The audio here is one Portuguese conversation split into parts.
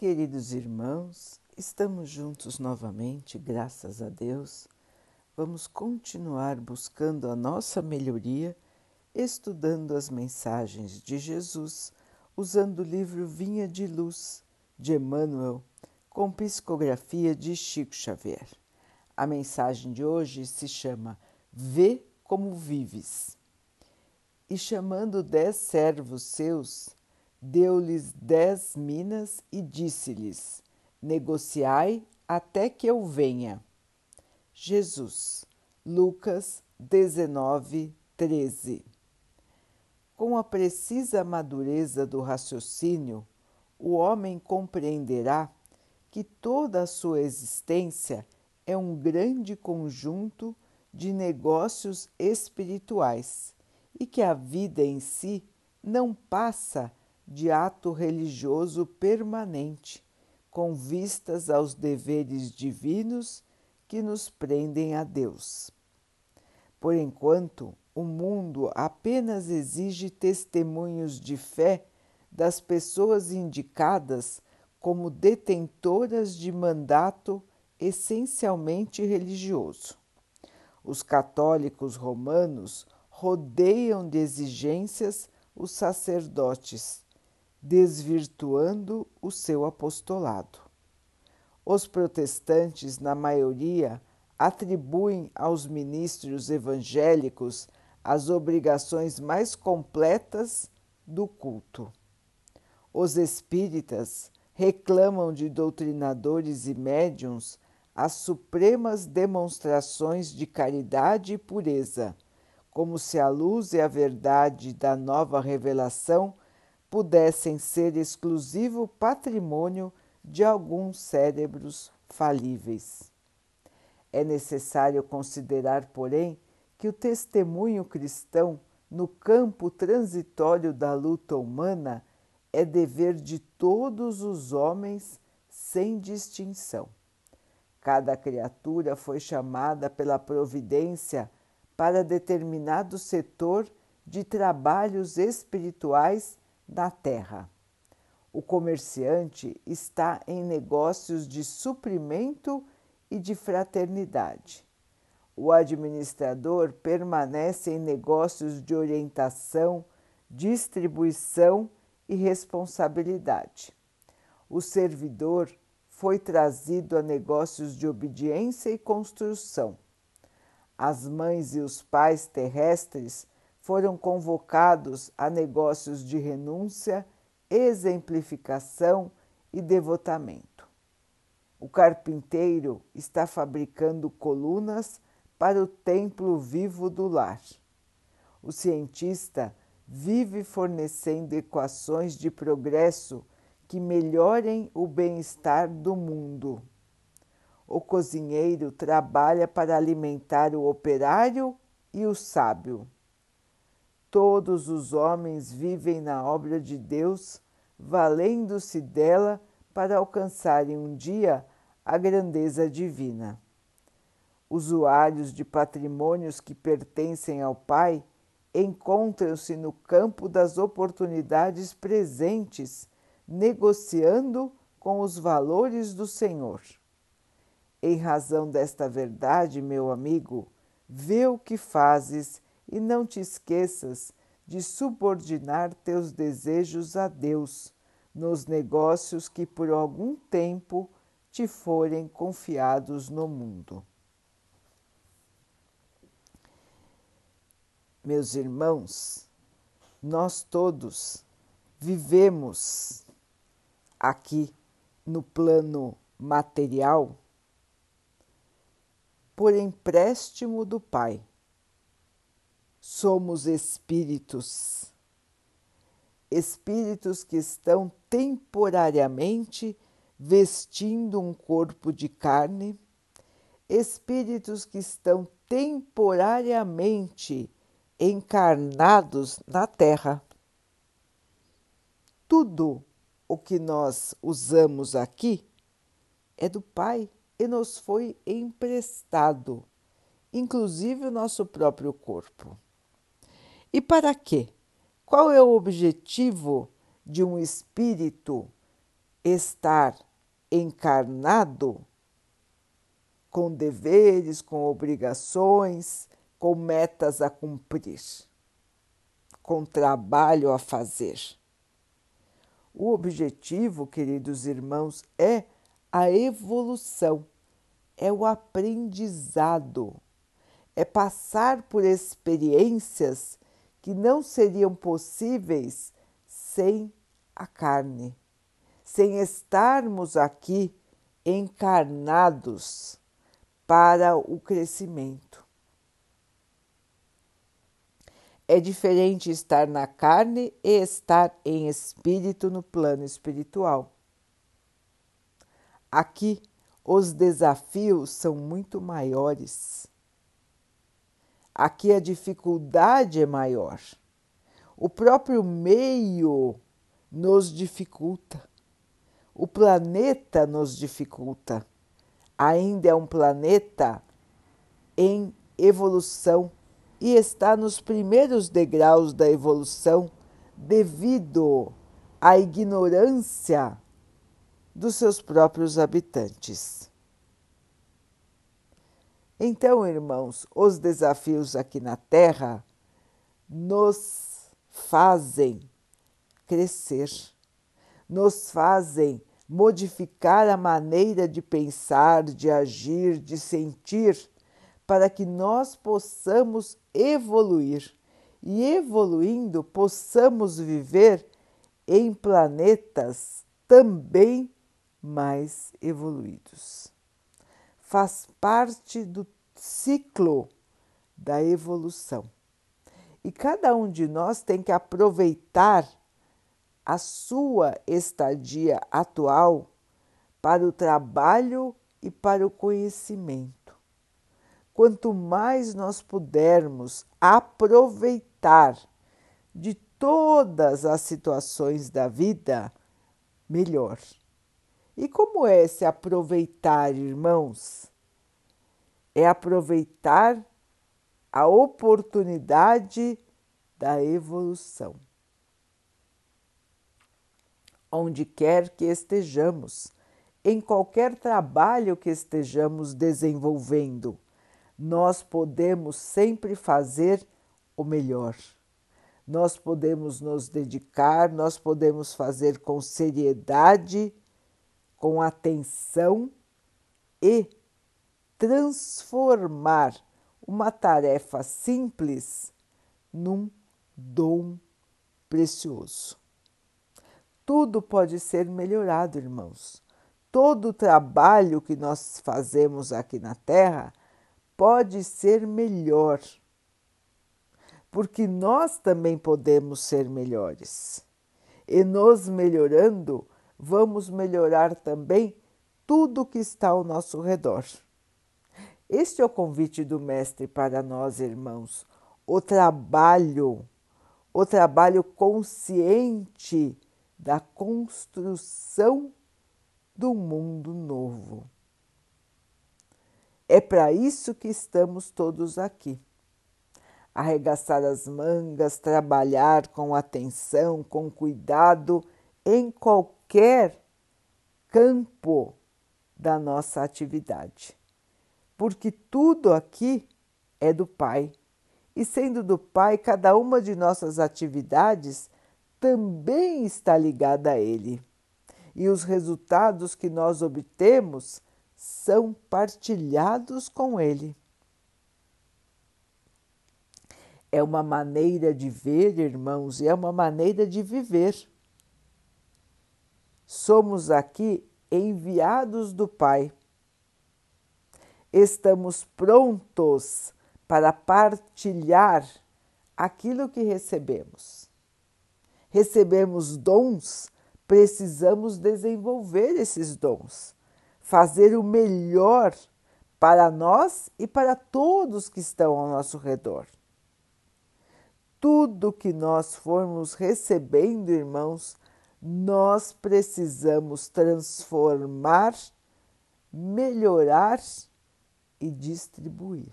Queridos irmãos, estamos juntos novamente, graças a Deus. Vamos continuar buscando a nossa melhoria, estudando as mensagens de Jesus, usando o livro Vinha de Luz, de Emmanuel, com psicografia de Chico Xavier. A mensagem de hoje se chama Vê como vives. E chamando dez servos seus, deu-lhes dez minas e disse-lhes: Negociai até que eu venha. Jesus, Lucas 19, 13. Com a precisa madureza do raciocínio, o homem compreenderá que toda a sua existência é um grande conjunto de negócios espirituais e que a vida em si não passa de ato religioso permanente, com vistas aos deveres divinos que nos prendem a Deus. Por enquanto, o mundo apenas exige testemunhos de fé das pessoas indicadas como detentoras de mandato essencialmente religioso. Os católicos romanos rodeiam de exigências os sacerdotes desvirtuando o seu apostolado. Os protestantes, na maioria, atribuem aos ministros evangélicos as obrigações mais completas do culto. Os espíritas reclamam de doutrinadores e médiums as supremas demonstrações de caridade e pureza, como se a luz e a verdade da nova revelação pudessem ser exclusivo patrimônio de alguns cérebros falíveis. É necessário considerar, porém, que o testemunho cristão no campo transitório da luta humana é dever de todos os homens sem distinção. Cada criatura foi chamada pela providência para determinado setor de trabalhos espirituais da terra. O comerciante está em negócios de suprimento e de fraternidade. O administrador permanece em negócios de orientação, distribuição e responsabilidade. O servidor foi trazido a negócios de obediência e construção. As mães e os pais terrestres foram convocados a negócios de renúncia, exemplificação e devotamento. O carpinteiro está fabricando colunas para o templo vivo do lar. O cientista vive fornecendo equações de progresso que melhorem o bem-estar do mundo. O cozinheiro trabalha para alimentar o operário e o sábio. Todos os homens vivem na obra de Deus, valendo-se dela para alcançarem um dia a grandeza divina. Usuários de patrimônios que pertencem ao Pai encontram-se no campo das oportunidades presentes, negociando com os valores do Senhor. Em razão desta verdade, meu amigo, vê o que fazes e não te esqueças de subordinar teus desejos a Deus nos negócios que por algum tempo te forem confiados no mundo. Meus irmãos, nós todos vivemos aqui no plano material por empréstimo do Pai somos espíritos. Espíritos que estão temporariamente vestindo um corpo de carne, espíritos que estão temporariamente encarnados na Terra. Tudo o que nós usamos aqui é do Pai e nos foi emprestado, inclusive o nosso próprio corpo. E para quê? Qual é o objetivo de um espírito estar encarnado com deveres, com obrigações, com metas a cumprir, com trabalho a fazer. O objetivo, queridos irmãos, é a evolução, é o aprendizado, é passar por experiências que não seriam possíveis sem a carne, sem estarmos aqui encarnados para o crescimento. É diferente estar na carne e estar em espírito no plano espiritual. Aqui, os desafios são muito maiores. Aqui a dificuldade é maior. O próprio meio nos dificulta. O planeta nos dificulta. Ainda é um planeta em evolução e está nos primeiros degraus da evolução devido à ignorância dos seus próprios habitantes. Então, irmãos, os desafios aqui na Terra nos fazem crescer, nos fazem modificar a maneira de pensar, de agir, de sentir, para que nós possamos evoluir e, evoluindo, possamos viver em planetas também mais evoluídos. Faz parte do ciclo da evolução. E cada um de nós tem que aproveitar a sua estadia atual para o trabalho e para o conhecimento. Quanto mais nós pudermos aproveitar de todas as situações da vida, melhor. E como é se aproveitar, irmãos? É aproveitar a oportunidade da evolução. Onde quer que estejamos, em qualquer trabalho que estejamos desenvolvendo, nós podemos sempre fazer o melhor. Nós podemos nos dedicar, nós podemos fazer com seriedade, com atenção e transformar uma tarefa simples num dom precioso. Tudo pode ser melhorado, irmãos. Todo o trabalho que nós fazemos aqui na Terra pode ser melhor, porque nós também podemos ser melhores. E nos melhorando, vamos melhorar também tudo que está ao nosso redor. Este é o convite do Mestre para nós, irmãos. O trabalho, o trabalho consciente da construção do mundo novo. É para isso que estamos todos aqui. Arregaçar as mangas, trabalhar com atenção, com cuidado em qualquer campo da nossa atividade porque tudo aqui é do Pai. E sendo do Pai, cada uma de nossas atividades também está ligada a Ele. E os resultados que nós obtemos são partilhados com Ele. É uma maneira de ver, irmãos, e é uma maneira de viver. Somos aqui enviados do Pai estamos prontos para partilhar aquilo que recebemos. Recebemos dons, precisamos desenvolver esses dons, fazer o melhor para nós e para todos que estão ao nosso redor. Tudo que nós formos recebendo, irmãos, nós precisamos transformar, melhorar e distribuir.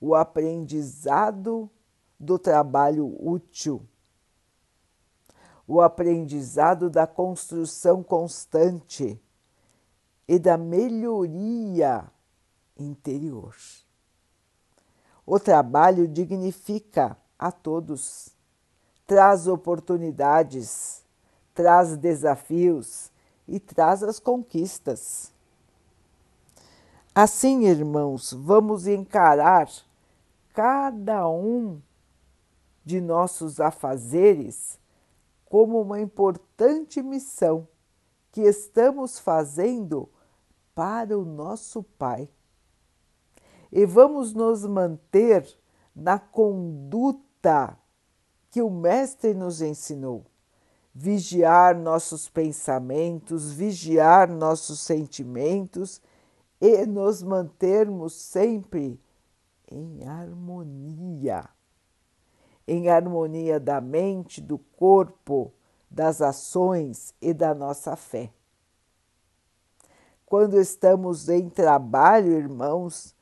O aprendizado do trabalho útil. o aprendizado da construção constante e da melhoria interior. O trabalho dignifica a todos, traz oportunidades, traz desafios e traz as conquistas. Assim, irmãos, vamos encarar cada um de nossos afazeres como uma importante missão que estamos fazendo para o nosso Pai. E vamos nos manter na conduta que o Mestre nos ensinou. Vigiar nossos pensamentos, vigiar nossos sentimentos e nos mantermos sempre em harmonia em harmonia da mente, do corpo, das ações e da nossa fé. Quando estamos em trabalho, irmãos,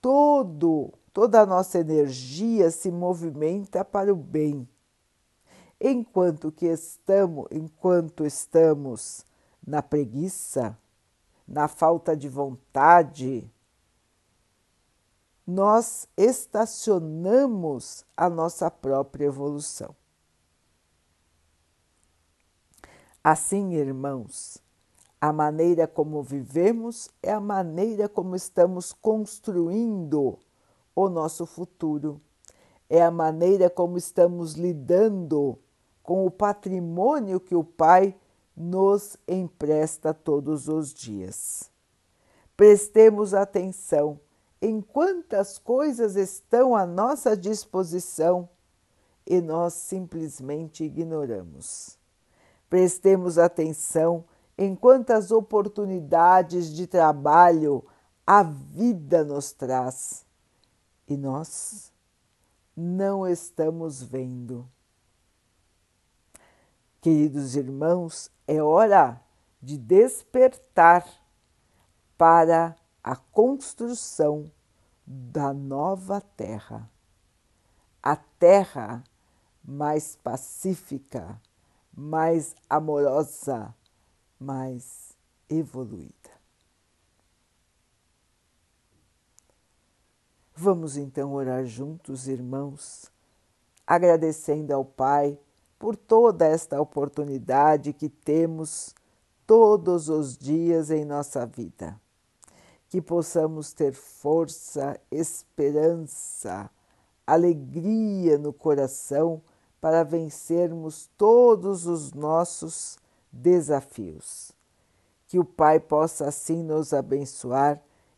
todo toda a nossa energia se movimenta para o bem. Enquanto que estamos, enquanto estamos na preguiça, na falta de vontade, nós estacionamos a nossa própria evolução. Assim, irmãos, a maneira como vivemos é a maneira como estamos construindo o nosso futuro, é a maneira como estamos lidando com o patrimônio que o Pai nos empresta todos os dias. Prestemos atenção em quantas coisas estão à nossa disposição e nós simplesmente ignoramos. Prestemos atenção em quantas oportunidades de trabalho a vida nos traz e nós não estamos vendo. Queridos irmãos, é hora de despertar para a construção da nova terra, a terra mais pacífica, mais amorosa, mais evoluída. Vamos então orar juntos, irmãos, agradecendo ao Pai por toda esta oportunidade que temos todos os dias em nossa vida que possamos ter força, esperança, alegria no coração para vencermos todos os nossos desafios. Que o Pai possa assim nos abençoar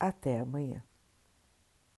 Até amanhã.